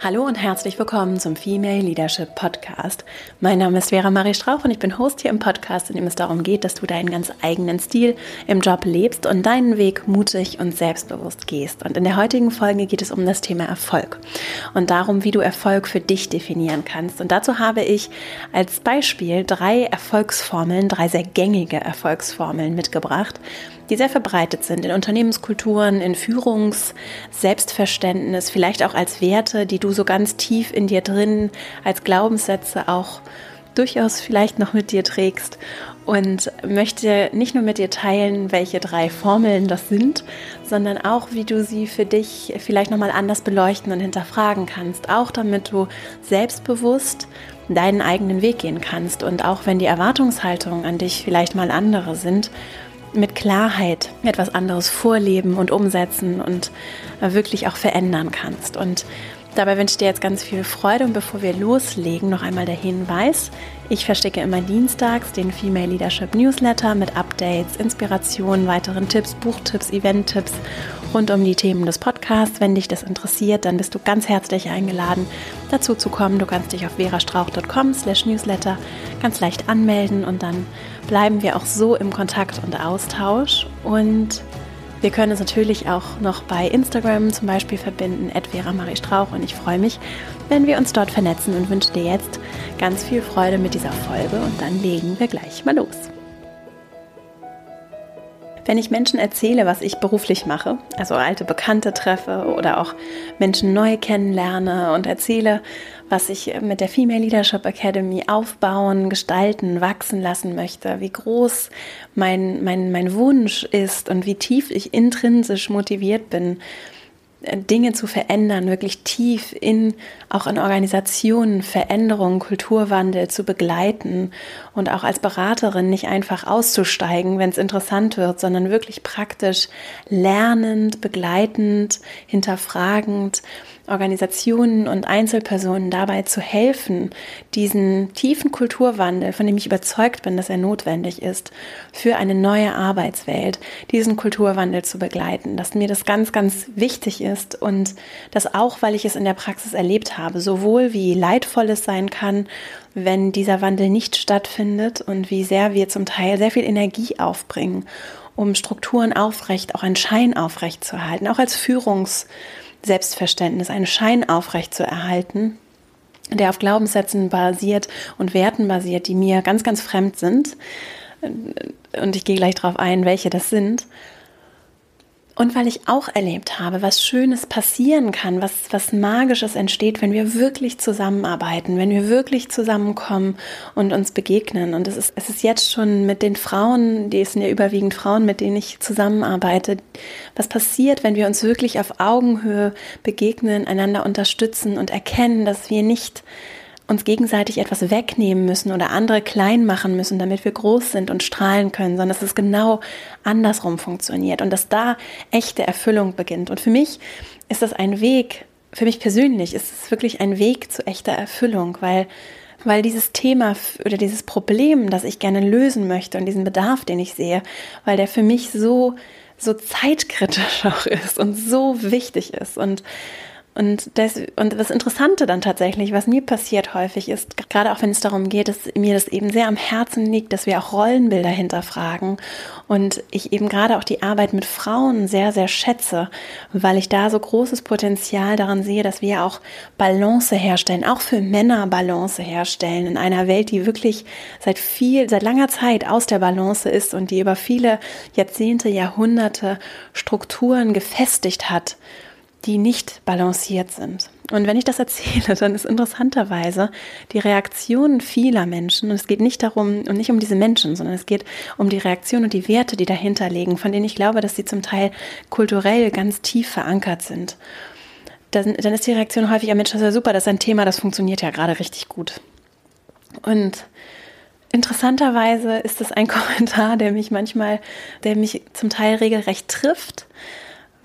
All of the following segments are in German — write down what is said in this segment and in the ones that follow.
Hallo und herzlich willkommen zum Female Leadership Podcast. Mein Name ist Vera Marie Strauch und ich bin Host hier im Podcast, in dem es darum geht, dass du deinen ganz eigenen Stil im Job lebst und deinen Weg mutig und selbstbewusst gehst. Und in der heutigen Folge geht es um das Thema Erfolg und darum, wie du Erfolg für dich definieren kannst. Und dazu habe ich als Beispiel drei Erfolgsformeln, drei sehr gängige Erfolgsformeln mitgebracht, die sehr verbreitet sind in Unternehmenskulturen, in Führungs-, Selbstverständnis, vielleicht auch als Werte, die du so ganz tief in dir drin als Glaubenssätze auch durchaus vielleicht noch mit dir trägst. Und möchte nicht nur mit dir teilen, welche drei Formeln das sind, sondern auch, wie du sie für dich vielleicht nochmal anders beleuchten und hinterfragen kannst, auch damit du selbstbewusst deinen eigenen Weg gehen kannst. Und auch wenn die Erwartungshaltungen an dich vielleicht mal andere sind, mit Klarheit etwas anderes vorleben und umsetzen und wirklich auch verändern kannst. Und dabei wünsche ich dir jetzt ganz viel Freude und bevor wir loslegen, noch einmal der Hinweis. Ich verstecke immer dienstags den Female Leadership Newsletter mit Updates, Inspirationen, weiteren Tipps, Buchtipps, Eventtipps rund um die Themen des Podcasts. Wenn dich das interessiert, dann bist du ganz herzlich eingeladen, dazu zu kommen. Du kannst dich auf verastrauch.com slash newsletter ganz leicht anmelden und dann bleiben wir auch so im Kontakt und Austausch. Und wir können uns natürlich auch noch bei Instagram zum Beispiel verbinden, Vera Strauch. Und ich freue mich, wenn wir uns dort vernetzen und wünsche dir jetzt ganz viel Freude mit dieser Folge. Und dann legen wir gleich mal los. Wenn ich Menschen erzähle, was ich beruflich mache, also alte Bekannte treffe oder auch Menschen neu kennenlerne und erzähle, was ich mit der Female Leadership Academy aufbauen, gestalten, wachsen lassen möchte, wie groß mein, mein, mein Wunsch ist und wie tief ich intrinsisch motiviert bin, Dinge zu verändern, wirklich tief in auch in Organisationen Veränderungen, Kulturwandel zu begleiten und auch als Beraterin nicht einfach auszusteigen, wenn es interessant wird, sondern wirklich praktisch lernend, begleitend, hinterfragend Organisationen und Einzelpersonen dabei zu helfen, diesen tiefen Kulturwandel, von dem ich überzeugt bin, dass er notwendig ist, für eine neue Arbeitswelt, diesen Kulturwandel zu begleiten, dass mir das ganz, ganz wichtig ist und das auch, weil ich es in der Praxis erlebt habe, sowohl wie leidvoll es sein kann, wenn dieser Wandel nicht stattfindet und wie sehr wir zum Teil sehr viel Energie aufbringen, um Strukturen aufrecht, auch einen Schein aufrecht zu erhalten, auch als Führungs- Selbstverständnis, einen Schein aufrecht zu erhalten, der auf Glaubenssätzen basiert und Werten basiert, die mir ganz, ganz fremd sind. Und ich gehe gleich darauf ein, welche das sind. Und weil ich auch erlebt habe, was Schönes passieren kann, was, was Magisches entsteht, wenn wir wirklich zusammenarbeiten, wenn wir wirklich zusammenkommen und uns begegnen. Und es ist, es ist jetzt schon mit den Frauen, die sind ja überwiegend Frauen, mit denen ich zusammenarbeite, was passiert, wenn wir uns wirklich auf Augenhöhe begegnen, einander unterstützen und erkennen, dass wir nicht uns gegenseitig etwas wegnehmen müssen oder andere klein machen müssen, damit wir groß sind und strahlen können, sondern dass es genau andersrum funktioniert und dass da echte Erfüllung beginnt. Und für mich ist das ein Weg, für mich persönlich ist es wirklich ein Weg zu echter Erfüllung, weil weil dieses Thema oder dieses Problem, das ich gerne lösen möchte und diesen Bedarf, den ich sehe, weil der für mich so so zeitkritisch auch ist und so wichtig ist und und, das, und das Interessante dann tatsächlich, was mir passiert häufig ist, gerade auch wenn es darum geht, dass mir das eben sehr am Herzen liegt, dass wir auch Rollenbilder hinterfragen und ich eben gerade auch die Arbeit mit Frauen sehr, sehr schätze, weil ich da so großes Potenzial daran sehe, dass wir auch Balance herstellen, auch für Männer Balance herstellen in einer Welt, die wirklich seit viel, seit langer Zeit aus der Balance ist und die über viele Jahrzehnte, Jahrhunderte Strukturen gefestigt hat die nicht balanciert sind. Und wenn ich das erzähle, dann ist interessanterweise die Reaktion vieler Menschen, und es geht nicht darum und nicht um diese Menschen, sondern es geht um die Reaktion und die Werte, die dahinter liegen, von denen ich glaube, dass sie zum Teil kulturell ganz tief verankert sind. Dann, dann ist die Reaktion häufig, ja Mensch, das ist ja super, das ist ein Thema, das funktioniert ja gerade richtig gut. Und interessanterweise ist das ein Kommentar, der mich manchmal, der mich zum Teil regelrecht trifft,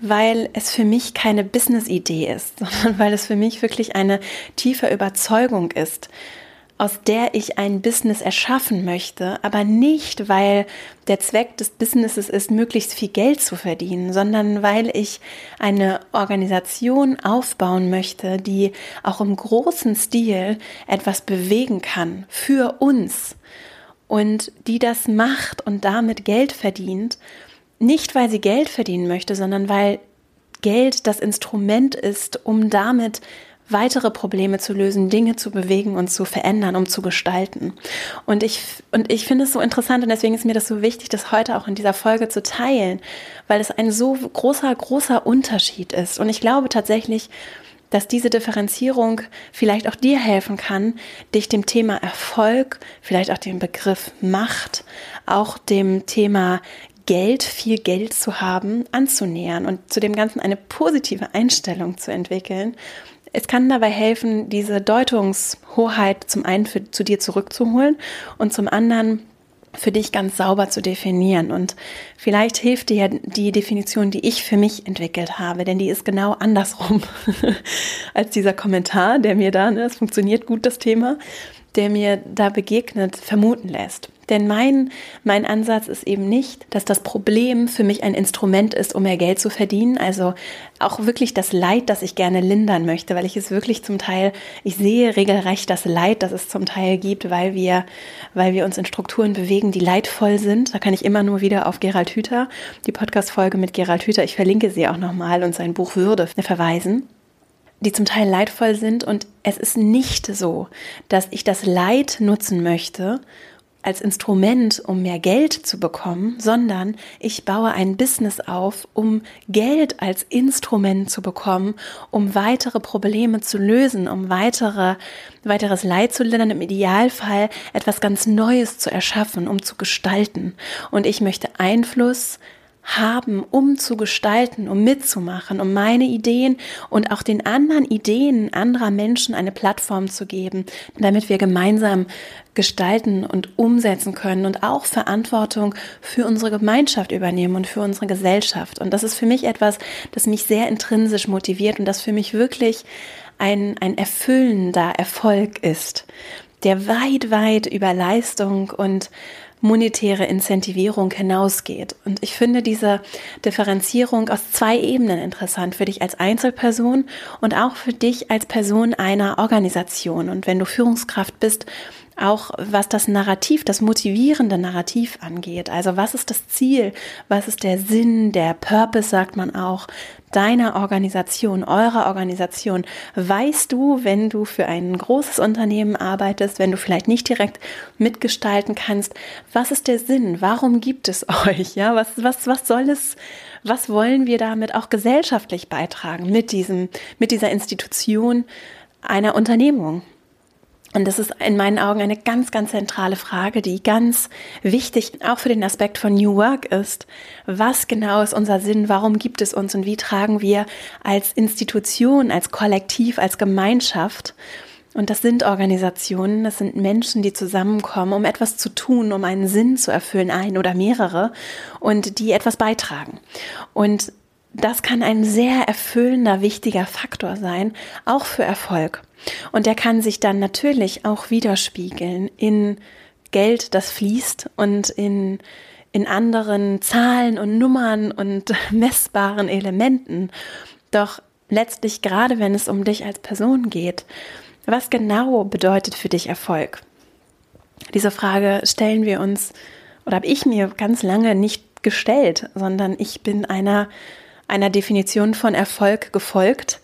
weil es für mich keine Business-Idee ist, sondern weil es für mich wirklich eine tiefe Überzeugung ist, aus der ich ein Business erschaffen möchte, aber nicht, weil der Zweck des Businesses ist, möglichst viel Geld zu verdienen, sondern weil ich eine Organisation aufbauen möchte, die auch im großen Stil etwas bewegen kann für uns und die das macht und damit Geld verdient, nicht weil sie Geld verdienen möchte, sondern weil Geld das Instrument ist, um damit weitere Probleme zu lösen, Dinge zu bewegen und zu verändern, um zu gestalten. Und ich, und ich finde es so interessant und deswegen ist mir das so wichtig, das heute auch in dieser Folge zu teilen, weil es ein so großer, großer Unterschied ist. Und ich glaube tatsächlich, dass diese Differenzierung vielleicht auch dir helfen kann, dich dem Thema Erfolg, vielleicht auch dem Begriff Macht, auch dem Thema Geld, viel Geld zu haben, anzunähern und zu dem Ganzen eine positive Einstellung zu entwickeln es kann dabei helfen, diese Deutungshoheit zum einen für, zu dir zurückzuholen und zum anderen für dich ganz sauber zu definieren. Und vielleicht hilft dir die Definition, die ich für mich entwickelt habe, denn die ist genau andersrum als dieser Kommentar, der mir da, ne, es funktioniert gut das Thema, der mir da begegnet, vermuten lässt. Denn mein, mein Ansatz ist eben nicht, dass das Problem für mich ein Instrument ist, um mehr Geld zu verdienen. Also auch wirklich das Leid, das ich gerne lindern möchte, weil ich es wirklich zum Teil, ich sehe regelrecht das Leid, das es zum Teil gibt, weil wir, weil wir uns in Strukturen bewegen, die leidvoll sind. Da kann ich immer nur wieder auf Gerald Hüther, die Podcast-Folge mit Gerald Hüther, ich verlinke sie auch nochmal und sein Buch Würde verweisen die zum Teil leidvoll sind. Und es ist nicht so, dass ich das Leid nutzen möchte als Instrument, um mehr Geld zu bekommen, sondern ich baue ein Business auf, um Geld als Instrument zu bekommen, um weitere Probleme zu lösen, um weitere, weiteres Leid zu lindern, im Idealfall etwas ganz Neues zu erschaffen, um zu gestalten. Und ich möchte Einfluss haben, um zu gestalten, um mitzumachen, um meine Ideen und auch den anderen Ideen anderer Menschen eine Plattform zu geben, damit wir gemeinsam gestalten und umsetzen können und auch Verantwortung für unsere Gemeinschaft übernehmen und für unsere Gesellschaft. Und das ist für mich etwas, das mich sehr intrinsisch motiviert und das für mich wirklich ein, ein erfüllender Erfolg ist, der weit, weit über Leistung und monetäre Incentivierung hinausgeht. Und ich finde diese Differenzierung aus zwei Ebenen interessant für dich als Einzelperson und auch für dich als Person einer Organisation. Und wenn du Führungskraft bist, auch was das Narrativ, das motivierende Narrativ angeht. Also was ist das Ziel? Was ist der Sinn, der Purpose, sagt man auch, deiner Organisation, eurer Organisation? Weißt du, wenn du für ein großes Unternehmen arbeitest, wenn du vielleicht nicht direkt mitgestalten kannst, was ist der Sinn? Warum gibt es euch? Ja, was, was, was soll es, was wollen wir damit auch gesellschaftlich beitragen mit diesem, mit dieser Institution einer Unternehmung? Und das ist in meinen Augen eine ganz, ganz zentrale Frage, die ganz wichtig auch für den Aspekt von New Work ist. Was genau ist unser Sinn? Warum gibt es uns? Und wie tragen wir als Institution, als Kollektiv, als Gemeinschaft und das sind Organisationen, das sind Menschen, die zusammenkommen, um etwas zu tun, um einen Sinn zu erfüllen, ein oder mehrere, und die etwas beitragen. Und das kann ein sehr erfüllender, wichtiger Faktor sein, auch für Erfolg. Und der kann sich dann natürlich auch widerspiegeln in Geld, das fließt und in, in anderen Zahlen und Nummern und messbaren Elementen. Doch letztlich, gerade wenn es um dich als Person geht, was genau bedeutet für dich Erfolg? Diese Frage stellen wir uns oder habe ich mir ganz lange nicht gestellt, sondern ich bin einer, einer Definition von Erfolg gefolgt,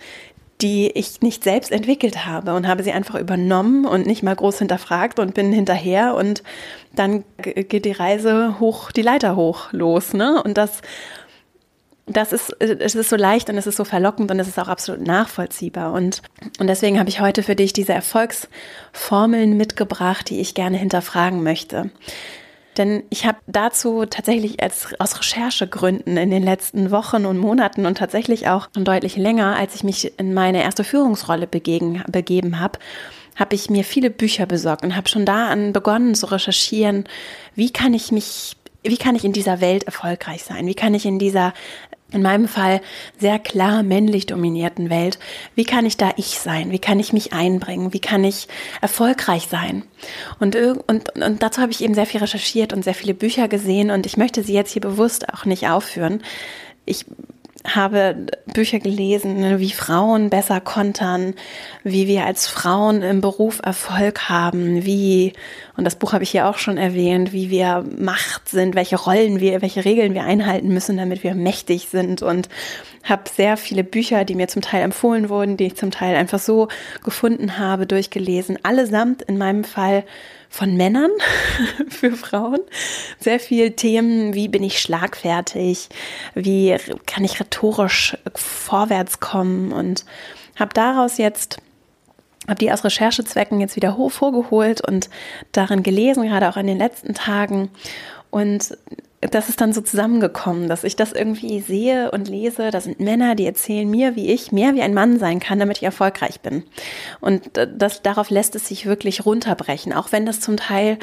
die ich nicht selbst entwickelt habe und habe sie einfach übernommen und nicht mal groß hinterfragt und bin hinterher und dann geht die Reise hoch, die Leiter hoch los, ne? Und das, das ist, es ist so leicht und es ist so verlockend und es ist auch absolut nachvollziehbar. Und, und deswegen habe ich heute für dich diese Erfolgsformeln mitgebracht, die ich gerne hinterfragen möchte. Denn ich habe dazu tatsächlich als, aus Recherchegründen in den letzten Wochen und Monaten und tatsächlich auch deutlich länger, als ich mich in meine erste Führungsrolle begegen, begeben habe, habe ich mir viele Bücher besorgt und habe schon da an begonnen zu recherchieren, wie kann ich mich, wie kann ich in dieser Welt erfolgreich sein? Wie kann ich in dieser in meinem Fall sehr klar männlich dominierten Welt, wie kann ich da ich sein? Wie kann ich mich einbringen? Wie kann ich erfolgreich sein? Und, und, und dazu habe ich eben sehr viel recherchiert und sehr viele Bücher gesehen und ich möchte sie jetzt hier bewusst auch nicht aufführen. Ich habe Bücher gelesen, ne, wie Frauen besser kontern, wie wir als Frauen im Beruf Erfolg haben, wie, und das Buch habe ich hier auch schon erwähnt, wie wir Macht sind, welche Rollen wir, welche Regeln wir einhalten müssen, damit wir mächtig sind. Und habe sehr viele Bücher, die mir zum Teil empfohlen wurden, die ich zum Teil einfach so gefunden habe, durchgelesen, allesamt in meinem Fall von Männern für Frauen. Sehr viel Themen, wie bin ich schlagfertig, wie kann ich rhetorisch vorwärts kommen und habe daraus jetzt habe die aus Recherchezwecken jetzt wieder vorgeholt und darin gelesen, gerade auch in den letzten Tagen und das ist dann so zusammengekommen, dass ich das irgendwie sehe und lese. Da sind Männer, die erzählen mir, wie ich mehr wie ein Mann sein kann, damit ich erfolgreich bin. Und das, darauf lässt es sich wirklich runterbrechen, auch wenn das zum Teil,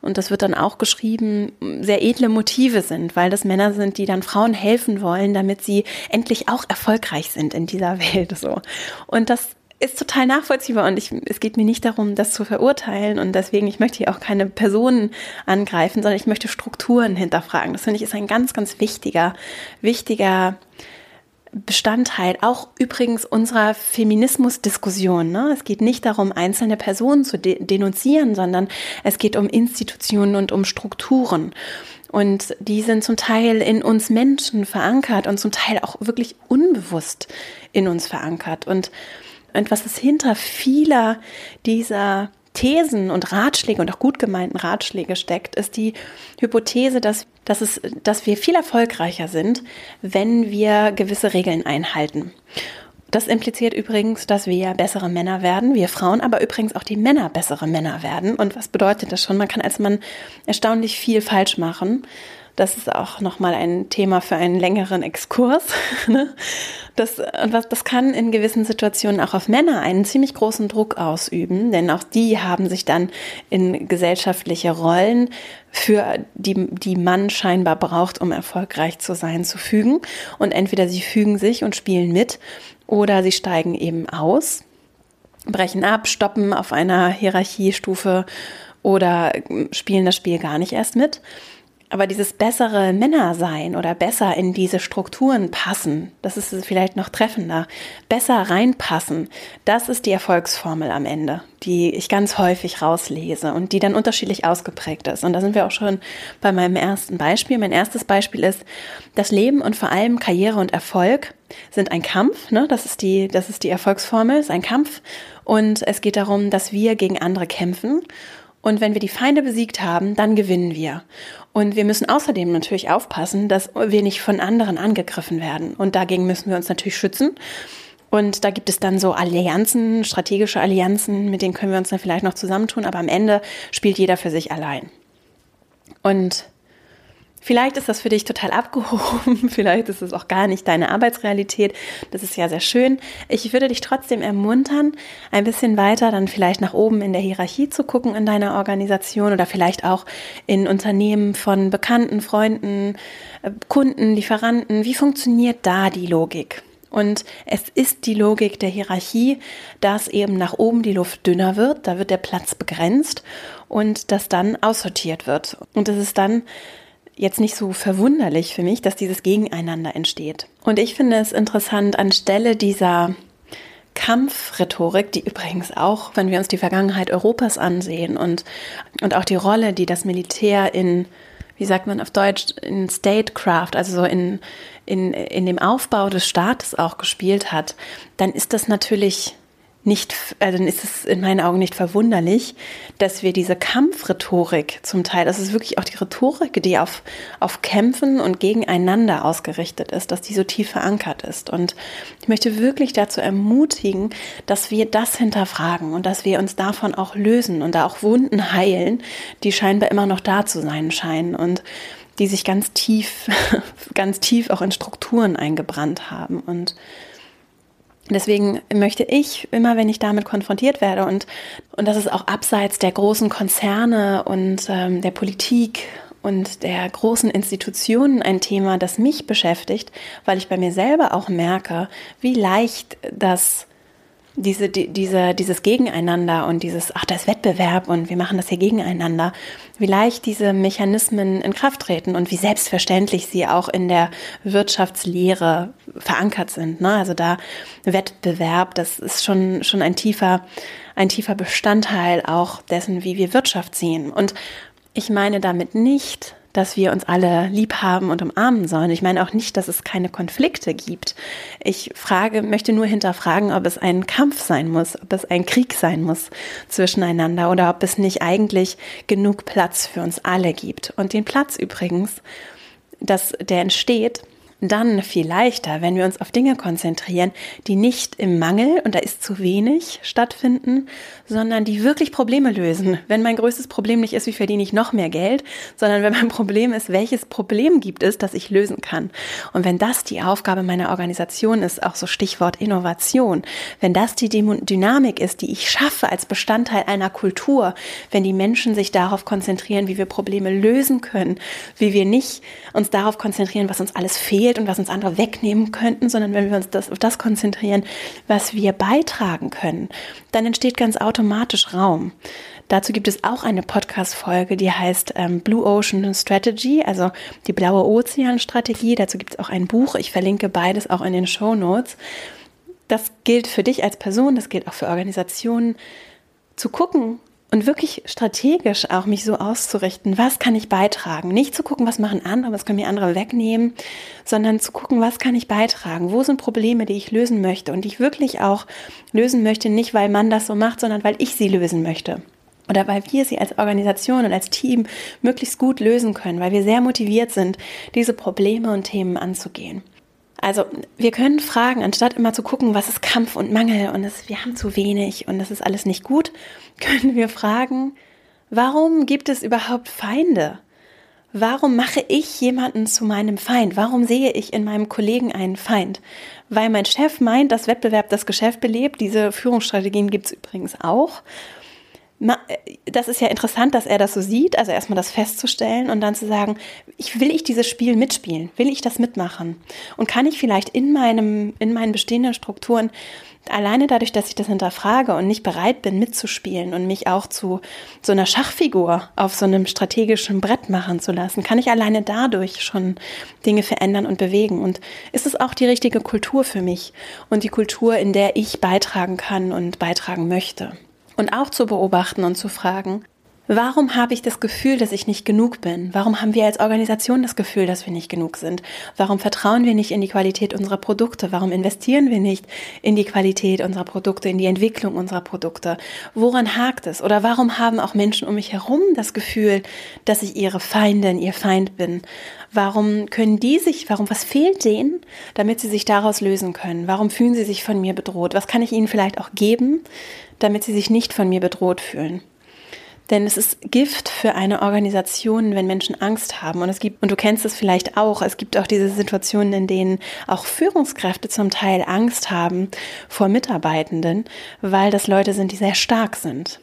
und das wird dann auch geschrieben, sehr edle Motive sind, weil das Männer sind, die dann Frauen helfen wollen, damit sie endlich auch erfolgreich sind in dieser Welt, so. Und das ist total nachvollziehbar und ich, es geht mir nicht darum, das zu verurteilen und deswegen, ich möchte hier auch keine Personen angreifen, sondern ich möchte Strukturen hinterfragen. Das finde ich ist ein ganz, ganz wichtiger, wichtiger Bestandteil, auch übrigens unserer Feminismusdiskussion. Ne? Es geht nicht darum, einzelne Personen zu de denunzieren, sondern es geht um Institutionen und um Strukturen. Und die sind zum Teil in uns Menschen verankert und zum Teil auch wirklich unbewusst in uns verankert. Und und was ist hinter vieler dieser Thesen und Ratschläge und auch gut gemeinten Ratschläge steckt, ist die Hypothese, dass, dass, es, dass wir viel erfolgreicher sind, wenn wir gewisse Regeln einhalten. Das impliziert übrigens, dass wir bessere Männer werden, wir Frauen, aber übrigens auch die Männer bessere Männer werden. Und was bedeutet das schon? Man kann als Mann erstaunlich viel falsch machen. Das ist auch nochmal ein Thema für einen längeren Exkurs. Ne? Das, das kann in gewissen Situationen auch auf Männer einen ziemlich großen Druck ausüben, denn auch die haben sich dann in gesellschaftliche Rollen, für die, die Mann scheinbar braucht, um erfolgreich zu sein, zu fügen. Und entweder sie fügen sich und spielen mit oder sie steigen eben aus, brechen ab, stoppen auf einer Hierarchiestufe oder spielen das Spiel gar nicht erst mit. Aber dieses bessere Männer sein oder besser in diese Strukturen passen, das ist vielleicht noch treffender, besser reinpassen, das ist die Erfolgsformel am Ende, die ich ganz häufig rauslese und die dann unterschiedlich ausgeprägt ist. Und da sind wir auch schon bei meinem ersten Beispiel. Mein erstes Beispiel ist, das Leben und vor allem Karriere und Erfolg sind ein Kampf. Ne? Das, ist die, das ist die Erfolgsformel, ist ein Kampf. Und es geht darum, dass wir gegen andere kämpfen. Und wenn wir die Feinde besiegt haben, dann gewinnen wir. Und wir müssen außerdem natürlich aufpassen, dass wir nicht von anderen angegriffen werden. Und dagegen müssen wir uns natürlich schützen. Und da gibt es dann so Allianzen, strategische Allianzen, mit denen können wir uns dann vielleicht noch zusammentun, aber am Ende spielt jeder für sich allein. Und Vielleicht ist das für dich total abgehoben, vielleicht ist es auch gar nicht deine Arbeitsrealität. Das ist ja sehr schön. Ich würde dich trotzdem ermuntern, ein bisschen weiter dann vielleicht nach oben in der Hierarchie zu gucken in deiner Organisation oder vielleicht auch in Unternehmen von Bekannten, Freunden, äh, Kunden, Lieferanten. Wie funktioniert da die Logik? Und es ist die Logik der Hierarchie, dass eben nach oben die Luft dünner wird, da wird der Platz begrenzt und dass dann aussortiert wird. Und es ist dann jetzt nicht so verwunderlich für mich, dass dieses Gegeneinander entsteht. Und ich finde es interessant, anstelle dieser Kampfrhetorik, die übrigens auch, wenn wir uns die Vergangenheit Europas ansehen und, und auch die Rolle, die das Militär in, wie sagt man auf Deutsch, in Statecraft, also so in, in, in dem Aufbau des Staates auch gespielt hat, dann ist das natürlich nicht, äh, dann ist es in meinen Augen nicht verwunderlich, dass wir diese Kampfrhetorik zum Teil, das ist wirklich auch die Rhetorik, die auf, auf Kämpfen und gegeneinander ausgerichtet ist, dass die so tief verankert ist. Und ich möchte wirklich dazu ermutigen, dass wir das hinterfragen und dass wir uns davon auch lösen und da auch Wunden heilen, die scheinbar immer noch da zu sein scheinen und die sich ganz tief, ganz tief auch in Strukturen eingebrannt haben und Deswegen möchte ich immer, wenn ich damit konfrontiert werde und, und das ist auch abseits der großen Konzerne und ähm, der Politik und der großen Institutionen ein Thema, das mich beschäftigt, weil ich bei mir selber auch merke, wie leicht das diese, die, diese, dieses Gegeneinander und dieses, ach, da ist Wettbewerb und wir machen das hier gegeneinander, wie leicht diese Mechanismen in Kraft treten und wie selbstverständlich sie auch in der Wirtschaftslehre verankert sind. Ne? Also da Wettbewerb, das ist schon, schon ein tiefer, ein tiefer Bestandteil auch dessen, wie wir Wirtschaft sehen. Und ich meine damit nicht, dass wir uns alle lieb haben und umarmen sollen. Ich meine auch nicht, dass es keine Konflikte gibt. Ich frage, möchte nur hinterfragen, ob es ein Kampf sein muss, ob es ein Krieg sein muss zwischeneinander oder ob es nicht eigentlich genug Platz für uns alle gibt. Und den Platz übrigens, dass der entsteht, dann viel leichter, wenn wir uns auf Dinge konzentrieren, die nicht im Mangel, und da ist zu wenig, stattfinden, sondern die wirklich Probleme lösen. Wenn mein größtes Problem nicht ist, wie verdiene ich noch mehr Geld, sondern wenn mein Problem ist, welches Problem gibt es, das ich lösen kann. Und wenn das die Aufgabe meiner Organisation ist, auch so Stichwort Innovation, wenn das die Dynamik ist, die ich schaffe als Bestandteil einer Kultur, wenn die Menschen sich darauf konzentrieren, wie wir Probleme lösen können, wie wir nicht uns darauf konzentrieren, was uns alles fehlt, fehlt und was uns andere wegnehmen könnten, sondern wenn wir uns das, auf das konzentrieren, was wir beitragen können, dann entsteht ganz automatisch Raum. Dazu gibt es auch eine Podcast-Folge, die heißt ähm, Blue Ocean Strategy, also die blaue Ozean-Strategie. Dazu gibt es auch ein Buch. Ich verlinke beides auch in den Show Notes. Das gilt für dich als Person, das gilt auch für Organisationen, zu gucken, und wirklich strategisch auch mich so auszurichten, was kann ich beitragen? Nicht zu gucken, was machen andere, was können mir andere wegnehmen, sondern zu gucken, was kann ich beitragen? Wo sind Probleme, die ich lösen möchte und die ich wirklich auch lösen möchte, nicht weil man das so macht, sondern weil ich sie lösen möchte. Oder weil wir sie als Organisation und als Team möglichst gut lösen können, weil wir sehr motiviert sind, diese Probleme und Themen anzugehen. Also wir können fragen, anstatt immer zu gucken, was ist Kampf und Mangel und das, wir haben zu wenig und das ist alles nicht gut, können wir fragen, warum gibt es überhaupt Feinde? Warum mache ich jemanden zu meinem Feind? Warum sehe ich in meinem Kollegen einen Feind? Weil mein Chef meint, dass Wettbewerb das Geschäft belebt. Diese Führungsstrategien gibt es übrigens auch das ist ja interessant, dass er das so sieht, also erstmal das festzustellen und dann zu sagen, ich will ich dieses Spiel mitspielen, will ich das mitmachen? Und kann ich vielleicht in meinem in meinen bestehenden Strukturen alleine dadurch, dass ich das hinterfrage und nicht bereit bin mitzuspielen und mich auch zu so einer Schachfigur auf so einem strategischen Brett machen zu lassen, kann ich alleine dadurch schon Dinge verändern und bewegen? Und ist es auch die richtige Kultur für mich und die Kultur, in der ich beitragen kann und beitragen möchte und auch zu beobachten und zu fragen, Warum habe ich das Gefühl, dass ich nicht genug bin? Warum haben wir als Organisation das Gefühl, dass wir nicht genug sind? Warum vertrauen wir nicht in die Qualität unserer Produkte? Warum investieren wir nicht in die Qualität unserer Produkte, in die Entwicklung unserer Produkte? Woran hakt es? Oder warum haben auch Menschen um mich herum das Gefühl, dass ich ihre Feindin, ihr Feind bin? Warum können die sich, warum, was fehlt denen, damit sie sich daraus lösen können? Warum fühlen sie sich von mir bedroht? Was kann ich ihnen vielleicht auch geben, damit sie sich nicht von mir bedroht fühlen? Denn es ist Gift für eine Organisation, wenn Menschen Angst haben. Und es gibt, und du kennst es vielleicht auch, es gibt auch diese Situationen, in denen auch Führungskräfte zum Teil Angst haben vor Mitarbeitenden, weil das Leute sind, die sehr stark sind.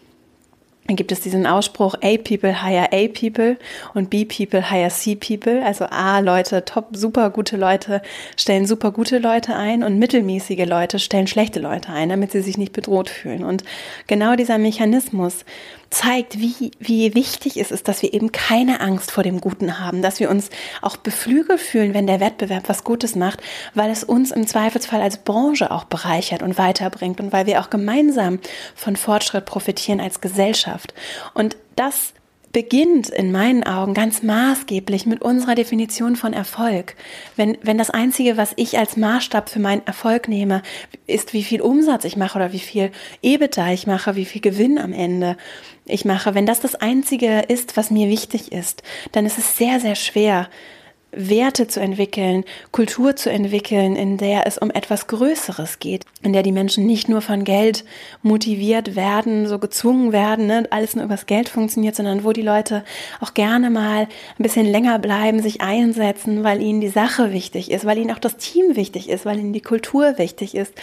Dann gibt es diesen Ausspruch, A people hire A people und B people hire C people. Also A Leute, top, super gute Leute stellen super gute Leute ein und mittelmäßige Leute stellen schlechte Leute ein, damit sie sich nicht bedroht fühlen. Und genau dieser Mechanismus zeigt, wie, wie wichtig es ist, dass wir eben keine Angst vor dem Guten haben, dass wir uns auch beflügelt fühlen, wenn der Wettbewerb was Gutes macht, weil es uns im Zweifelsfall als Branche auch bereichert und weiterbringt und weil wir auch gemeinsam von Fortschritt profitieren als Gesellschaft. Und das beginnt in meinen Augen ganz maßgeblich mit unserer Definition von Erfolg. Wenn, wenn das Einzige, was ich als Maßstab für meinen Erfolg nehme, ist, wie viel Umsatz ich mache oder wie viel EBITDA ich mache, wie viel Gewinn am Ende ich mache, wenn das das Einzige ist, was mir wichtig ist, dann ist es sehr, sehr schwer, Werte zu entwickeln, Kultur zu entwickeln, in der es um etwas Größeres geht, in der die Menschen nicht nur von Geld motiviert werden, so gezwungen werden, ne, alles nur übers Geld funktioniert, sondern wo die Leute auch gerne mal ein bisschen länger bleiben, sich einsetzen, weil ihnen die Sache wichtig ist, weil ihnen auch das Team wichtig ist, weil ihnen die Kultur wichtig ist,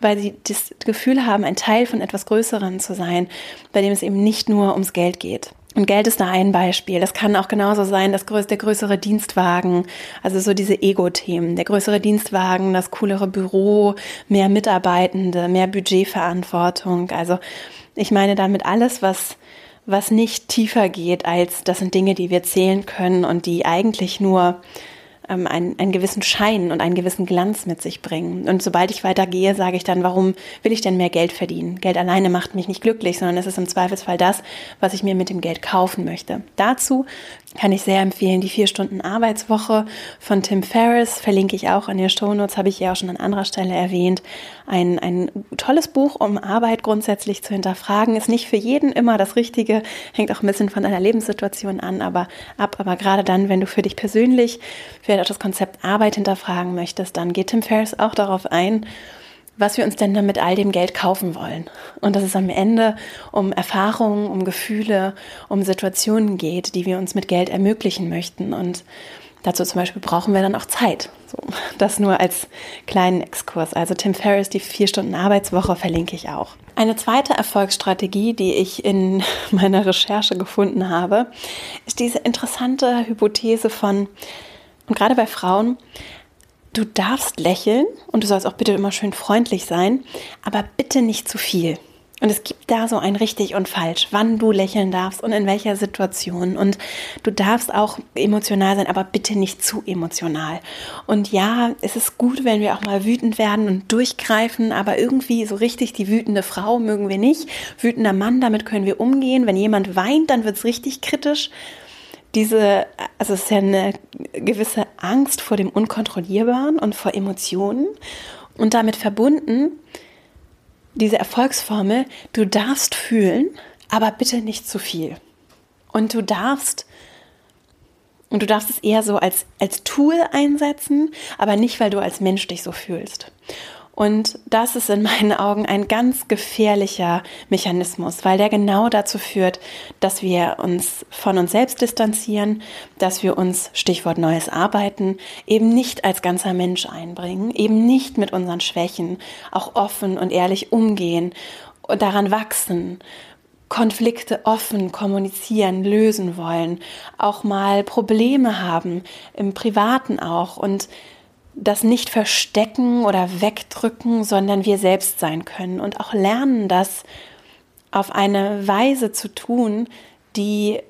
weil sie das Gefühl haben, ein Teil von etwas Größerem zu sein, bei dem es eben nicht nur ums Geld geht. Und Geld ist da ein Beispiel. Das kann auch genauso sein, das größte, der größere Dienstwagen, also so diese Ego-Themen. Der größere Dienstwagen, das coolere Büro, mehr Mitarbeitende, mehr Budgetverantwortung. Also ich meine damit alles, was, was nicht tiefer geht als das sind Dinge, die wir zählen können und die eigentlich nur ähm, einen, einen gewissen Schein und einen gewissen Glanz mit sich bringen. Und sobald ich weitergehe, sage ich dann, warum will ich denn mehr Geld verdienen? Geld alleine macht mich nicht glücklich, sondern es ist im Zweifelsfall das, was ich mir mit dem Geld kaufen möchte. Dazu kann ich sehr empfehlen. Die vier Stunden Arbeitswoche von Tim Ferriss verlinke ich auch in den Shownotes, habe ich ja auch schon an anderer Stelle erwähnt. Ein, ein tolles Buch, um Arbeit grundsätzlich zu hinterfragen. Ist nicht für jeden immer das Richtige, hängt auch ein bisschen von deiner Lebenssituation an, aber ab. Aber gerade dann, wenn du für dich persönlich vielleicht auch das Konzept Arbeit hinterfragen möchtest, dann geht Tim Ferriss auch darauf ein, was wir uns denn dann mit all dem Geld kaufen wollen. Und dass es am Ende um Erfahrungen, um Gefühle, um Situationen geht, die wir uns mit Geld ermöglichen möchten. Und dazu zum Beispiel brauchen wir dann auch Zeit. So, das nur als kleinen Exkurs. Also Tim Ferriss, die vier Stunden Arbeitswoche verlinke ich auch. Eine zweite Erfolgsstrategie, die ich in meiner Recherche gefunden habe, ist diese interessante Hypothese von, und gerade bei Frauen, du darfst lächeln und du sollst auch bitte immer schön freundlich sein, aber bitte nicht zu viel. Und es gibt da so ein richtig und falsch, wann du lächeln darfst und in welcher Situation. Und du darfst auch emotional sein, aber bitte nicht zu emotional. Und ja, es ist gut, wenn wir auch mal wütend werden und durchgreifen, aber irgendwie so richtig die wütende Frau mögen wir nicht. Wütender Mann, damit können wir umgehen. Wenn jemand weint, dann wird es richtig kritisch diese, also es ist ja eine gewisse Angst vor dem Unkontrollierbaren und vor Emotionen und damit verbunden diese Erfolgsformel, du darfst fühlen, aber bitte nicht zu viel. Und du darfst und du darfst es eher so als, als Tool einsetzen, aber nicht, weil du als Mensch dich so fühlst. Und das ist in meinen Augen ein ganz gefährlicher Mechanismus, weil der genau dazu führt, dass wir uns von uns selbst distanzieren, dass wir uns, Stichwort neues Arbeiten, eben nicht als ganzer Mensch einbringen, eben nicht mit unseren Schwächen auch offen und ehrlich umgehen und daran wachsen. Konflikte offen kommunizieren, lösen wollen, auch mal Probleme haben, im Privaten auch und das nicht verstecken oder wegdrücken, sondern wir selbst sein können und auch lernen, das auf eine Weise zu tun, die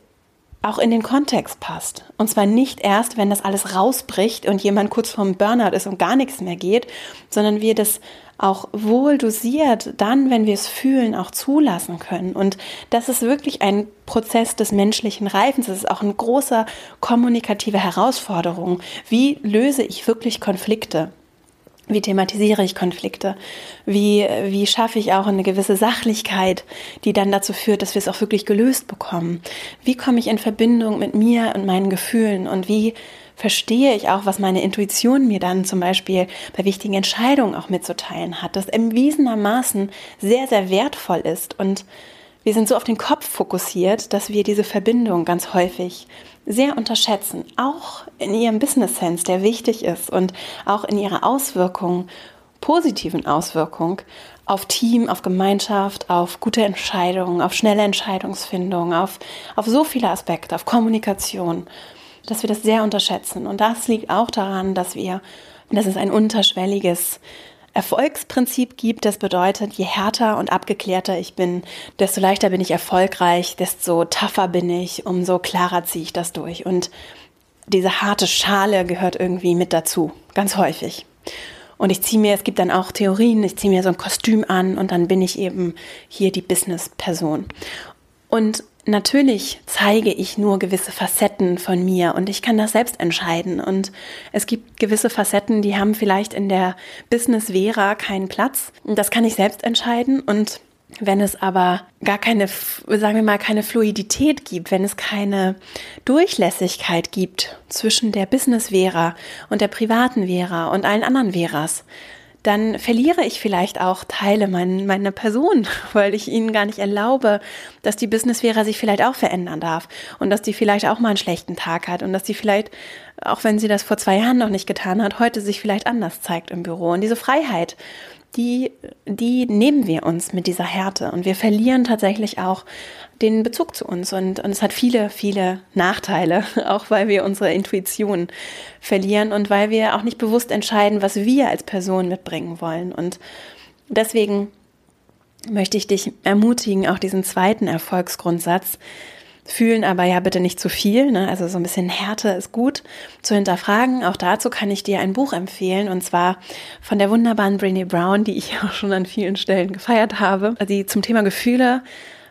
auch in den Kontext passt. Und zwar nicht erst, wenn das alles rausbricht und jemand kurz vorm Burnout ist und gar nichts mehr geht, sondern wir das auch wohl dosiert, dann, wenn wir es fühlen, auch zulassen können. Und das ist wirklich ein Prozess des menschlichen Reifens. Das ist auch eine große kommunikative Herausforderung. Wie löse ich wirklich Konflikte? Wie thematisiere ich Konflikte? Wie, wie schaffe ich auch eine gewisse Sachlichkeit, die dann dazu führt, dass wir es auch wirklich gelöst bekommen? Wie komme ich in Verbindung mit mir und meinen Gefühlen? Und wie verstehe ich auch, was meine Intuition mir dann zum Beispiel bei wichtigen Entscheidungen auch mitzuteilen hat, das erwiesenermaßen sehr, sehr wertvoll ist. Und wir sind so auf den Kopf fokussiert, dass wir diese Verbindung ganz häufig sehr unterschätzen, auch in ihrem Business Sense, der wichtig ist und auch in ihrer Auswirkung, positiven Auswirkung auf Team, auf Gemeinschaft, auf gute Entscheidungen, auf schnelle Entscheidungsfindung, auf, auf so viele Aspekte, auf Kommunikation dass wir das sehr unterschätzen. Und das liegt auch daran, dass wir, dass es ein unterschwelliges Erfolgsprinzip gibt. Das bedeutet, je härter und abgeklärter ich bin, desto leichter bin ich erfolgreich, desto tougher bin ich, umso klarer ziehe ich das durch. Und diese harte Schale gehört irgendwie mit dazu, ganz häufig. Und ich ziehe mir, es gibt dann auch Theorien, ich ziehe mir so ein Kostüm an und dann bin ich eben hier die Business-Person. Und natürlich zeige ich nur gewisse Facetten von mir und ich kann das selbst entscheiden. Und es gibt gewisse Facetten, die haben vielleicht in der Business-Vera keinen Platz. Das kann ich selbst entscheiden. Und wenn es aber gar keine, sagen wir mal, keine Fluidität gibt, wenn es keine Durchlässigkeit gibt zwischen der Business-Vera und der privaten Vera und allen anderen Veras, dann verliere ich vielleicht auch Teile mein, meiner Person, weil ich ihnen gar nicht erlaube, dass die Business-Vera sich vielleicht auch verändern darf und dass die vielleicht auch mal einen schlechten Tag hat und dass die vielleicht, auch wenn sie das vor zwei Jahren noch nicht getan hat, heute sich vielleicht anders zeigt im Büro. Und diese Freiheit, die, die nehmen wir uns mit dieser Härte. Und wir verlieren tatsächlich auch den Bezug zu uns. Und, und es hat viele, viele Nachteile, auch weil wir unsere Intuition verlieren und weil wir auch nicht bewusst entscheiden, was wir als Person mitbringen wollen. Und deswegen möchte ich dich ermutigen, auch diesen zweiten Erfolgsgrundsatz, fühlen aber ja bitte nicht zu viel, ne? also so ein bisschen Härte ist gut zu hinterfragen. Auch dazu kann ich dir ein Buch empfehlen und zwar von der wunderbaren Brené Brown, die ich auch schon an vielen Stellen gefeiert habe, die zum Thema Gefühle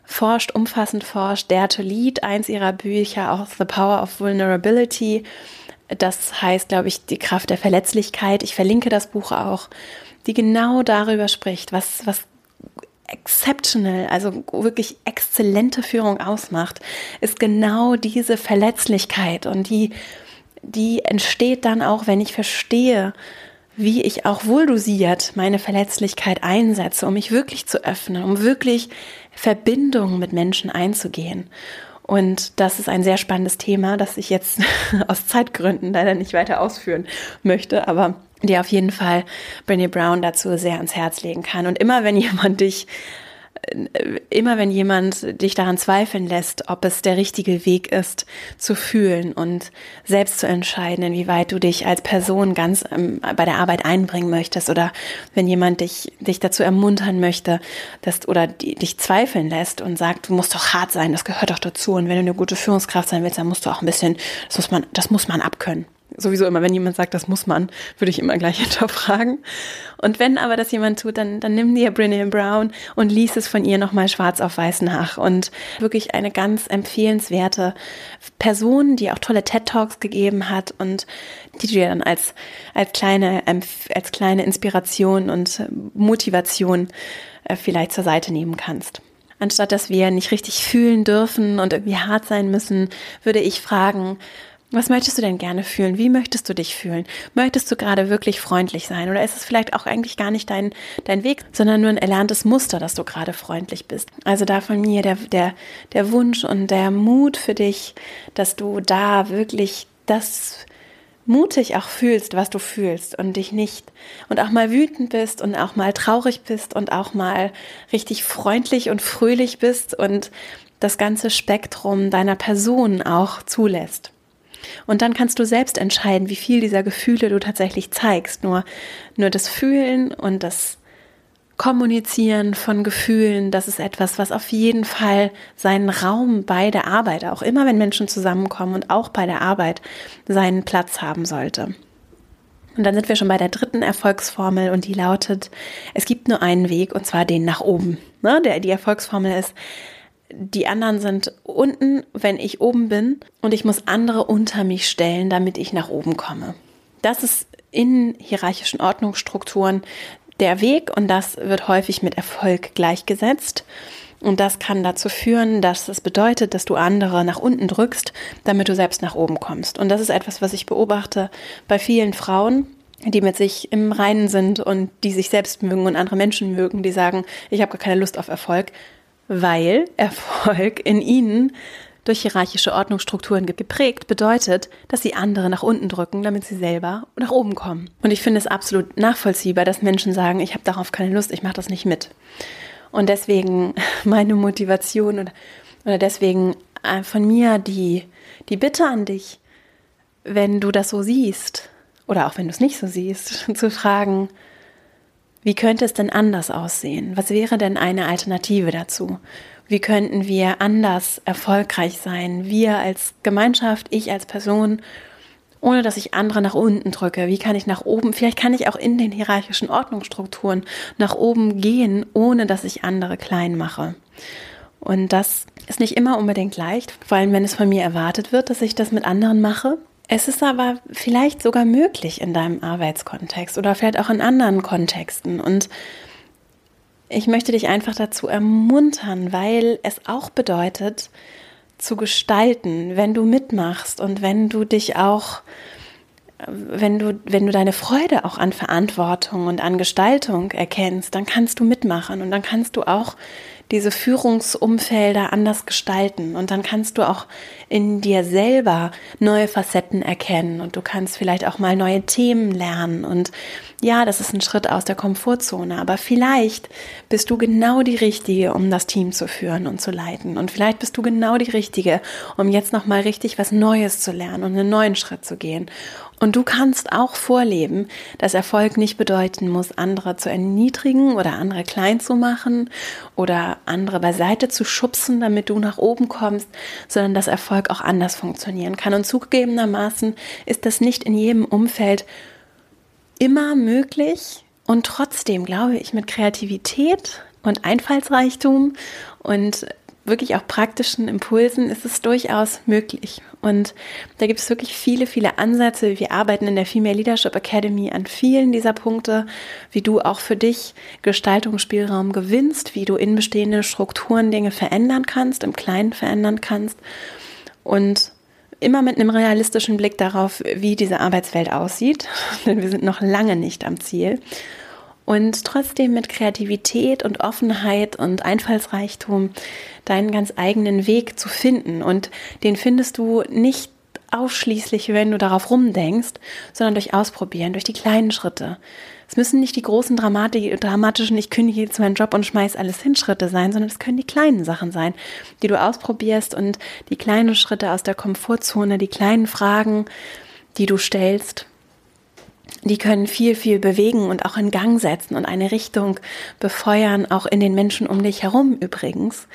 forscht, umfassend forscht. Dare to Lead, eins ihrer Bücher, auch The Power of Vulnerability. Das heißt, glaube ich, die Kraft der Verletzlichkeit. Ich verlinke das Buch auch, die genau darüber spricht, was, was exceptional, also wirklich exzellente Führung ausmacht, ist genau diese Verletzlichkeit und die, die entsteht dann auch, wenn ich verstehe, wie ich auch wohldosiert meine Verletzlichkeit einsetze, um mich wirklich zu öffnen, um wirklich Verbindungen mit Menschen einzugehen. Und das ist ein sehr spannendes Thema, das ich jetzt aus Zeitgründen leider nicht weiter ausführen möchte, aber die auf jeden Fall Brené Brown dazu sehr ans Herz legen kann. Und immer wenn jemand dich äh, immer wenn jemand dich daran zweifeln lässt, ob es der richtige Weg ist, zu fühlen und selbst zu entscheiden, inwieweit du dich als Person ganz ähm, bei der Arbeit einbringen möchtest oder wenn jemand dich, dich dazu ermuntern möchte, dass, oder die, dich zweifeln lässt und sagt, du musst doch hart sein, das gehört doch dazu und wenn du eine gute Führungskraft sein willst, dann musst du auch ein bisschen, das muss man, das muss man abkönnen sowieso immer, wenn jemand sagt, das muss man, würde ich immer gleich hinterfragen. Und wenn aber das jemand tut, dann, dann nimm dir Brené Brown und lies es von ihr nochmal schwarz auf weiß nach. Und wirklich eine ganz empfehlenswerte Person, die auch tolle TED-Talks gegeben hat und die du dir dann als, als kleine, als kleine Inspiration und Motivation äh, vielleicht zur Seite nehmen kannst. Anstatt dass wir nicht richtig fühlen dürfen und irgendwie hart sein müssen, würde ich fragen, was möchtest du denn gerne fühlen? Wie möchtest du dich fühlen? Möchtest du gerade wirklich freundlich sein? Oder ist es vielleicht auch eigentlich gar nicht dein, dein Weg, sondern nur ein erlerntes Muster, dass du gerade freundlich bist? Also da von mir der, der, der Wunsch und der Mut für dich, dass du da wirklich das mutig auch fühlst, was du fühlst und dich nicht und auch mal wütend bist und auch mal traurig bist und auch mal richtig freundlich und fröhlich bist und das ganze Spektrum deiner Person auch zulässt. Und dann kannst du selbst entscheiden, wie viel dieser Gefühle du tatsächlich zeigst. Nur, nur das Fühlen und das Kommunizieren von Gefühlen, das ist etwas, was auf jeden Fall seinen Raum bei der Arbeit, auch immer wenn Menschen zusammenkommen und auch bei der Arbeit, seinen Platz haben sollte. Und dann sind wir schon bei der dritten Erfolgsformel und die lautet, es gibt nur einen Weg und zwar den nach oben. Ne? Der, die Erfolgsformel ist, die anderen sind unten, wenn ich oben bin und ich muss andere unter mich stellen, damit ich nach oben komme. Das ist in hierarchischen Ordnungsstrukturen der Weg und das wird häufig mit Erfolg gleichgesetzt. Und das kann dazu führen, dass es bedeutet, dass du andere nach unten drückst, damit du selbst nach oben kommst. Und das ist etwas, was ich beobachte bei vielen Frauen, die mit sich im Reinen sind und die sich selbst mögen und andere Menschen mögen, die sagen, ich habe gar keine Lust auf Erfolg weil Erfolg in ihnen durch hierarchische Ordnungsstrukturen geprägt bedeutet, dass sie andere nach unten drücken, damit sie selber nach oben kommen. Und ich finde es absolut nachvollziehbar, dass Menschen sagen, ich habe darauf keine Lust, ich mache das nicht mit. Und deswegen meine Motivation oder, oder deswegen äh, von mir die, die Bitte an dich, wenn du das so siehst oder auch wenn du es nicht so siehst, zu fragen, wie könnte es denn anders aussehen? Was wäre denn eine Alternative dazu? Wie könnten wir anders erfolgreich sein? Wir als Gemeinschaft, ich als Person, ohne dass ich andere nach unten drücke. Wie kann ich nach oben? Vielleicht kann ich auch in den hierarchischen Ordnungsstrukturen nach oben gehen, ohne dass ich andere klein mache. Und das ist nicht immer unbedingt leicht, vor allem wenn es von mir erwartet wird, dass ich das mit anderen mache. Es ist aber vielleicht sogar möglich in deinem Arbeitskontext oder vielleicht auch in anderen Kontexten. Und ich möchte dich einfach dazu ermuntern, weil es auch bedeutet, zu gestalten, wenn du mitmachst und wenn du dich auch wenn du, wenn du deine Freude auch an Verantwortung und an Gestaltung erkennst, dann kannst du mitmachen und dann kannst du auch diese Führungsumfelder anders gestalten. Und dann kannst du auch in dir selber neue Facetten erkennen und du kannst vielleicht auch mal neue Themen lernen. Und ja, das ist ein Schritt aus der Komfortzone, aber vielleicht bist du genau die Richtige, um das Team zu führen und zu leiten. Und vielleicht bist du genau die Richtige, um jetzt nochmal richtig was Neues zu lernen und einen neuen Schritt zu gehen. Und du kannst auch vorleben, dass Erfolg nicht bedeuten muss, andere zu erniedrigen oder andere klein zu machen oder andere beiseite zu schubsen, damit du nach oben kommst, sondern dass Erfolg auch anders funktionieren kann. Und zugegebenermaßen ist das nicht in jedem Umfeld immer möglich. Und trotzdem glaube ich, mit Kreativität und Einfallsreichtum und wirklich auch praktischen Impulsen ist es durchaus möglich. Und da gibt es wirklich viele, viele Ansätze. Wir arbeiten in der Female Leadership Academy an vielen dieser Punkte, wie du auch für dich Gestaltungsspielraum gewinnst, wie du in bestehende Strukturen Dinge verändern kannst, im Kleinen verändern kannst. Und immer mit einem realistischen Blick darauf, wie diese Arbeitswelt aussieht, denn wir sind noch lange nicht am Ziel und trotzdem mit Kreativität und Offenheit und Einfallsreichtum deinen ganz eigenen Weg zu finden. Und den findest du nicht ausschließlich, wenn du darauf rumdenkst, sondern durch Ausprobieren, durch die kleinen Schritte. Es müssen nicht die großen dramatischen, ich kündige jetzt meinen Job und schmeiß alles hin Schritte sein, sondern es können die kleinen Sachen sein, die du ausprobierst und die kleinen Schritte aus der Komfortzone, die kleinen Fragen, die du stellst die können viel, viel bewegen und auch in Gang setzen und eine Richtung befeuern, auch in den Menschen um dich herum übrigens,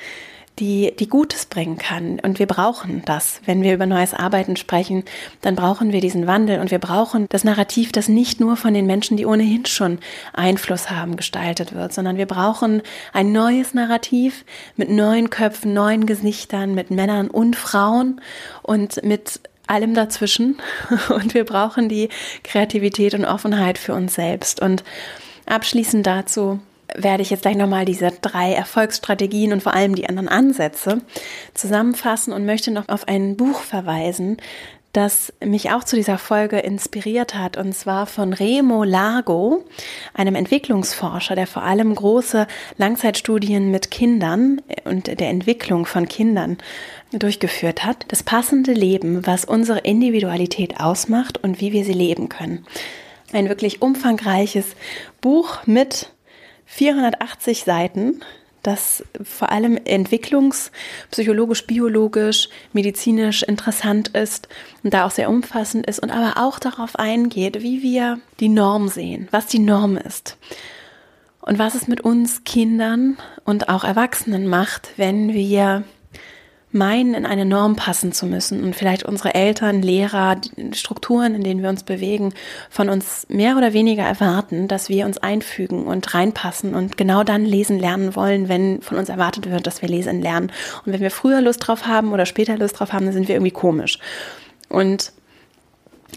die, die Gutes bringen kann. Und wir brauchen das. Wenn wir über neues Arbeiten sprechen, dann brauchen wir diesen Wandel und wir brauchen das Narrativ, das nicht nur von den Menschen, die ohnehin schon Einfluss haben, gestaltet wird, sondern wir brauchen ein neues Narrativ mit neuen Köpfen, neuen Gesichtern, mit Männern und Frauen und mit allem dazwischen. Und wir brauchen die Kreativität und Offenheit für uns selbst. Und abschließend dazu werde ich jetzt gleich nochmal diese drei Erfolgsstrategien und vor allem die anderen Ansätze zusammenfassen und möchte noch auf ein Buch verweisen, das mich auch zu dieser Folge inspiriert hat, und zwar von Remo Largo, einem Entwicklungsforscher, der vor allem große Langzeitstudien mit Kindern und der Entwicklung von Kindern durchgeführt hat. Das passende Leben, was unsere Individualität ausmacht und wie wir sie leben können. Ein wirklich umfangreiches Buch mit 480 Seiten, das vor allem entwicklungspsychologisch, biologisch, medizinisch interessant ist und da auch sehr umfassend ist und aber auch darauf eingeht, wie wir die Norm sehen, was die Norm ist und was es mit uns Kindern und auch Erwachsenen macht, wenn wir meinen, in eine Norm passen zu müssen und vielleicht unsere Eltern, Lehrer, Strukturen, in denen wir uns bewegen, von uns mehr oder weniger erwarten, dass wir uns einfügen und reinpassen und genau dann lesen lernen wollen, wenn von uns erwartet wird, dass wir lesen lernen. Und wenn wir früher Lust drauf haben oder später Lust drauf haben, dann sind wir irgendwie komisch. Und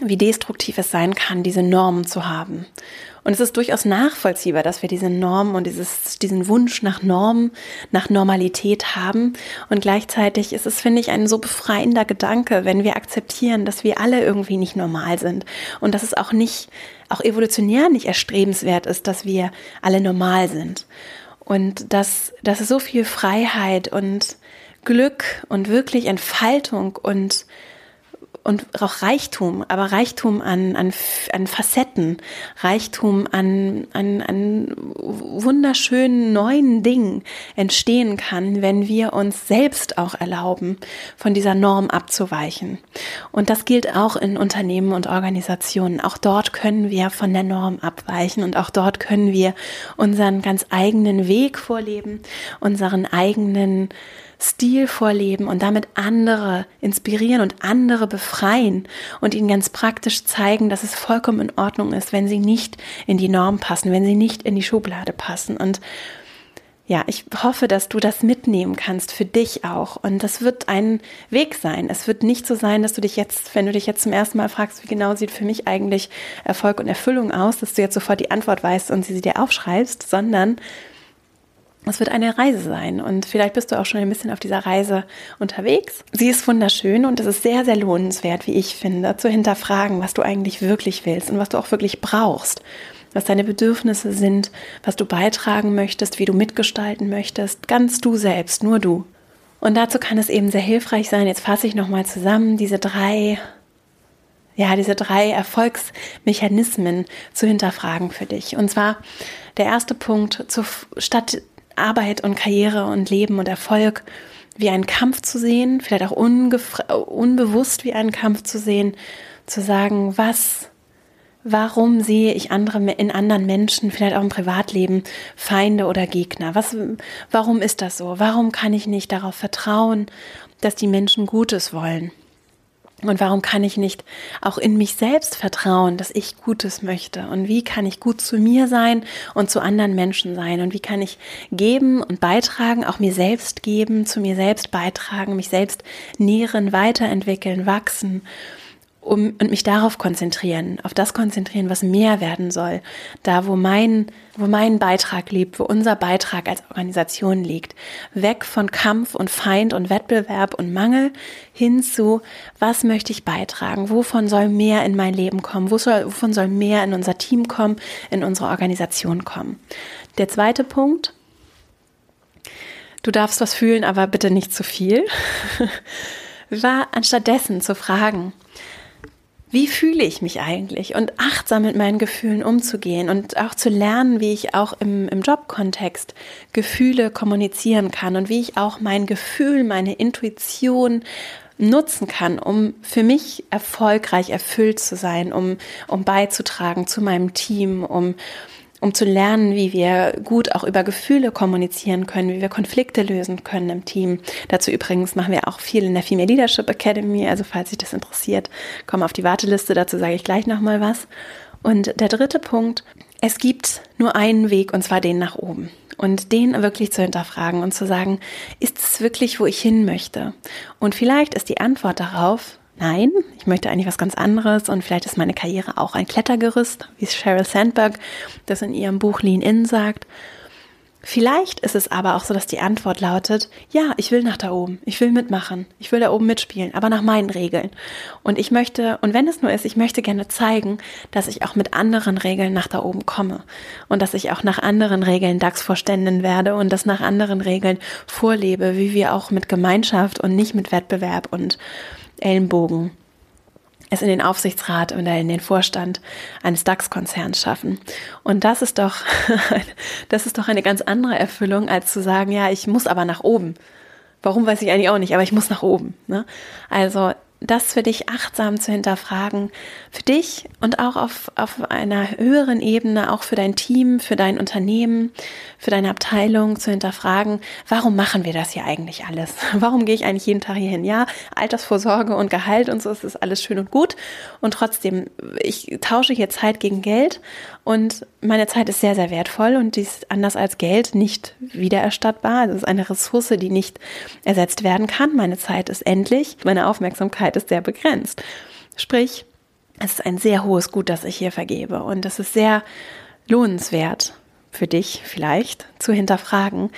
wie destruktiv es sein kann, diese Normen zu haben. Und es ist durchaus nachvollziehbar, dass wir diese Norm und dieses, diesen Wunsch nach Norm, nach Normalität haben. Und gleichzeitig ist es, finde ich, ein so befreiender Gedanke, wenn wir akzeptieren, dass wir alle irgendwie nicht normal sind und dass es auch nicht, auch evolutionär nicht erstrebenswert ist, dass wir alle normal sind. Und dass, dass es so viel Freiheit und Glück und wirklich Entfaltung und und auch Reichtum, aber Reichtum an, an, an Facetten, Reichtum an, an, an wunderschönen neuen Dingen entstehen kann, wenn wir uns selbst auch erlauben, von dieser Norm abzuweichen. Und das gilt auch in Unternehmen und Organisationen. Auch dort können wir von der Norm abweichen und auch dort können wir unseren ganz eigenen Weg vorleben, unseren eigenen Stil vorleben und damit andere inspirieren und andere befreien und ihnen ganz praktisch zeigen, dass es vollkommen in Ordnung ist, wenn sie nicht in die Norm passen, wenn sie nicht in die Schublade passen. Und ja, ich hoffe, dass du das mitnehmen kannst für dich auch. Und das wird ein Weg sein. Es wird nicht so sein, dass du dich jetzt, wenn du dich jetzt zum ersten Mal fragst, wie genau sieht für mich eigentlich Erfolg und Erfüllung aus, dass du jetzt sofort die Antwort weißt und sie dir aufschreibst, sondern Es wird eine Reise sein und vielleicht bist du auch schon ein bisschen auf dieser Reise unterwegs. Sie ist wunderschön und es ist sehr, sehr lohnenswert, wie ich finde, zu hinterfragen, was du eigentlich wirklich willst und was du auch wirklich brauchst, was deine Bedürfnisse sind, was du beitragen möchtest, wie du mitgestalten möchtest, ganz du selbst, nur du. Und dazu kann es eben sehr hilfreich sein, jetzt fasse ich nochmal zusammen, diese drei ja, diese drei Erfolgsmechanismen zu hinterfragen für dich. Und zwar der erste Punkt, zu, statt Arbeit und Karriere und Leben und Erfolg wie einen Kampf zu sehen, vielleicht auch unbewusst wie einen Kampf zu sehen, zu sagen, was, warum sehe ich andere in anderen Menschen, vielleicht auch im Privatleben, Feinde oder Gegner? Was, warum ist das so? Warum kann ich nicht darauf vertrauen, dass die Menschen Gutes wollen? Und warum kann ich nicht auch in mich selbst vertrauen, dass ich Gutes möchte? Und wie kann ich gut zu mir sein und zu anderen Menschen sein? Und wie kann ich geben und beitragen, auch mir selbst geben, zu mir selbst beitragen, mich selbst nähren, weiterentwickeln, wachsen? Um, und mich darauf konzentrieren, auf das konzentrieren, was mehr werden soll, da wo mein, wo mein Beitrag liegt, wo unser Beitrag als Organisation liegt, weg von Kampf und Feind und Wettbewerb und Mangel hin zu, was möchte ich beitragen, wovon soll mehr in mein Leben kommen, wovon soll mehr in unser Team kommen, in unsere Organisation kommen. Der zweite Punkt, du darfst was fühlen, aber bitte nicht zu viel, war anstattdessen zu fragen, wie fühle ich mich eigentlich? Und achtsam mit meinen Gefühlen umzugehen und auch zu lernen, wie ich auch im, im Jobkontext Gefühle kommunizieren kann und wie ich auch mein Gefühl, meine Intuition nutzen kann, um für mich erfolgreich erfüllt zu sein, um, um beizutragen zu meinem Team, um, um zu lernen, wie wir gut auch über Gefühle kommunizieren können, wie wir Konflikte lösen können im Team. Dazu übrigens machen wir auch viel in der Female Leadership Academy. Also falls sich das interessiert, komm auf die Warteliste. Dazu sage ich gleich nochmal was. Und der dritte Punkt, es gibt nur einen Weg und zwar den nach oben. Und den wirklich zu hinterfragen und zu sagen, ist es wirklich, wo ich hin möchte? Und vielleicht ist die Antwort darauf, nein, ich möchte eigentlich was ganz anderes und vielleicht ist meine Karriere auch ein Klettergerüst, wie Sheryl Sandberg das in ihrem Buch Lean In sagt. Vielleicht ist es aber auch so, dass die Antwort lautet, ja, ich will nach da oben, ich will mitmachen, ich will da oben mitspielen, aber nach meinen Regeln. Und ich möchte, und wenn es nur ist, ich möchte gerne zeigen, dass ich auch mit anderen Regeln nach da oben komme und dass ich auch nach anderen Regeln DAX-Vorständin werde und das nach anderen Regeln vorlebe, wie wir auch mit Gemeinschaft und nicht mit Wettbewerb und Ellenbogen es in den Aufsichtsrat oder in den Vorstand eines DAX-Konzerns schaffen. Und das ist doch, das ist doch eine ganz andere Erfüllung, als zu sagen, ja, ich muss aber nach oben. Warum weiß ich eigentlich auch nicht, aber ich muss nach oben. Ne? Also das für dich achtsam zu hinterfragen, für dich und auch auf, auf einer höheren Ebene, auch für dein Team, für dein Unternehmen, für deine Abteilung zu hinterfragen, warum machen wir das hier eigentlich alles? Warum gehe ich eigentlich jeden Tag hier hin? Ja, Altersvorsorge und Gehalt und so ist das alles schön und gut. Und trotzdem, ich tausche hier Zeit gegen Geld und meine Zeit ist sehr, sehr wertvoll und die ist anders als Geld nicht wiedererstattbar. Das ist eine Ressource, die nicht ersetzt werden kann. Meine Zeit ist endlich. Meine Aufmerksamkeit ist sehr begrenzt. Sprich, es ist ein sehr hohes Gut, das ich hier vergebe. Und es ist sehr lohnenswert für dich vielleicht zu hinterfragen,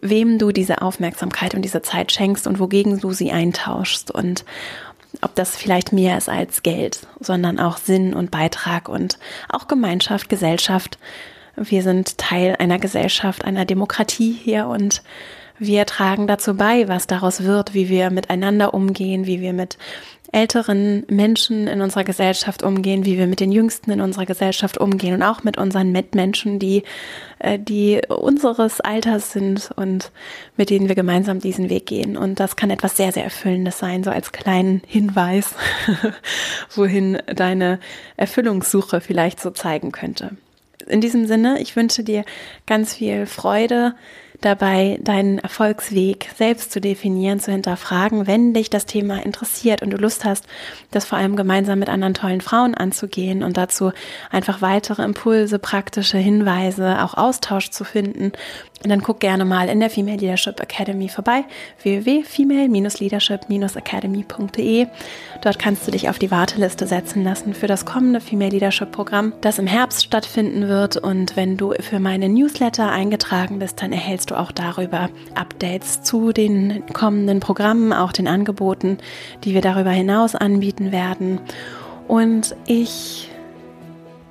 wem du diese Aufmerksamkeit und diese Zeit schenkst und wogegen du sie eintauschst und ob das vielleicht mehr ist als Geld, sondern auch Sinn und Beitrag und auch Gemeinschaft, Gesellschaft. Wir sind Teil einer Gesellschaft, einer Demokratie hier und wir tragen dazu bei, was daraus wird, wie wir miteinander umgehen, wie wir mit älteren Menschen in unserer Gesellschaft umgehen, wie wir mit den Jüngsten in unserer Gesellschaft umgehen und auch mit unseren Mitmenschen, die, äh, die unseres Alters sind und mit denen wir gemeinsam diesen Weg gehen. Und das kann etwas sehr, sehr Erfüllendes sein, so als kleinen Hinweis, wohin deine Erfüllungssuche vielleicht so zeigen könnte. In diesem Sinne, ich wünsche dir ganz viel Freude dabei, deinen Erfolgsweg selbst zu definieren, zu hinterfragen, wenn dich das Thema interessiert und du Lust hast, das vor allem gemeinsam mit anderen tollen Frauen anzugehen und dazu einfach weitere Impulse, praktische Hinweise, auch Austausch zu finden. Und dann guck gerne mal in der Female Leadership Academy vorbei, www.female-leadership-academy.de. Dort kannst du dich auf die Warteliste setzen lassen für das kommende Female Leadership Programm, das im Herbst stattfinden wird. Und wenn du für meine Newsletter eingetragen bist, dann erhältst du auch darüber Updates zu den kommenden Programmen, auch den Angeboten, die wir darüber hinaus anbieten werden. Und ich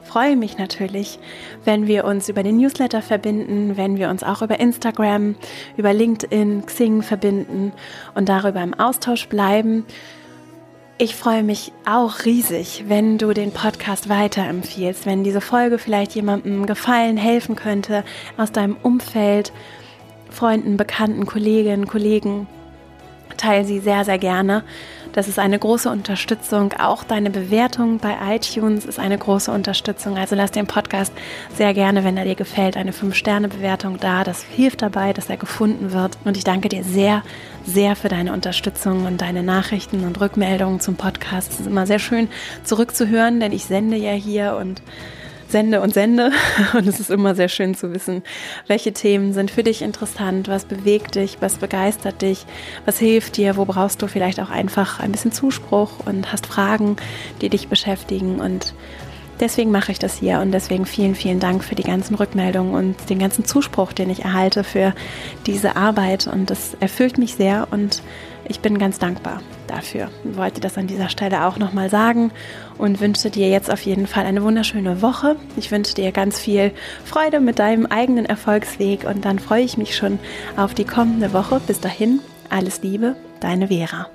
freue mich natürlich, wenn wir uns über den Newsletter verbinden, wenn wir uns auch über Instagram, über LinkedIn, Xing verbinden und darüber im Austausch bleiben. Ich freue mich auch riesig, wenn du den Podcast weiterempfiehlst, wenn diese Folge vielleicht jemandem gefallen, helfen könnte aus deinem Umfeld, Freunden, Bekannten, Kolleginnen, Kollegen. Teile sie sehr, sehr gerne. Das ist eine große Unterstützung. Auch deine Bewertung bei iTunes ist eine große Unterstützung. Also lass den Podcast sehr gerne, wenn er dir gefällt, eine 5-Sterne-Bewertung da. Das hilft dabei, dass er gefunden wird. Und ich danke dir sehr, sehr für deine Unterstützung und deine Nachrichten und Rückmeldungen zum Podcast. Es ist immer sehr schön zurückzuhören, denn ich sende ja hier und sende und sende. Und es ist immer sehr schön zu wissen, welche Themen sind für dich interessant, was bewegt dich, was begeistert dich, was hilft dir, wo brauchst du vielleicht auch einfach ein bisschen Zuspruch und hast Fragen, die dich beschäftigen. Und deswegen mache ich das hier und deswegen vielen, vielen Dank für die ganzen Rückmeldungen und den ganzen Zuspruch, den ich erhalte für diese Arbeit. Und das erfüllt mich sehr und ich bin ganz dankbar dafür. Ich wollte das an dieser Stelle auch nochmal sagen und wünsche dir jetzt auf jeden Fall eine wunderschöne Woche. Ich wünsche dir ganz viel Freude mit deinem eigenen Erfolgsweg und dann freue ich mich schon auf die kommende Woche. Bis dahin, alles Liebe, deine Vera.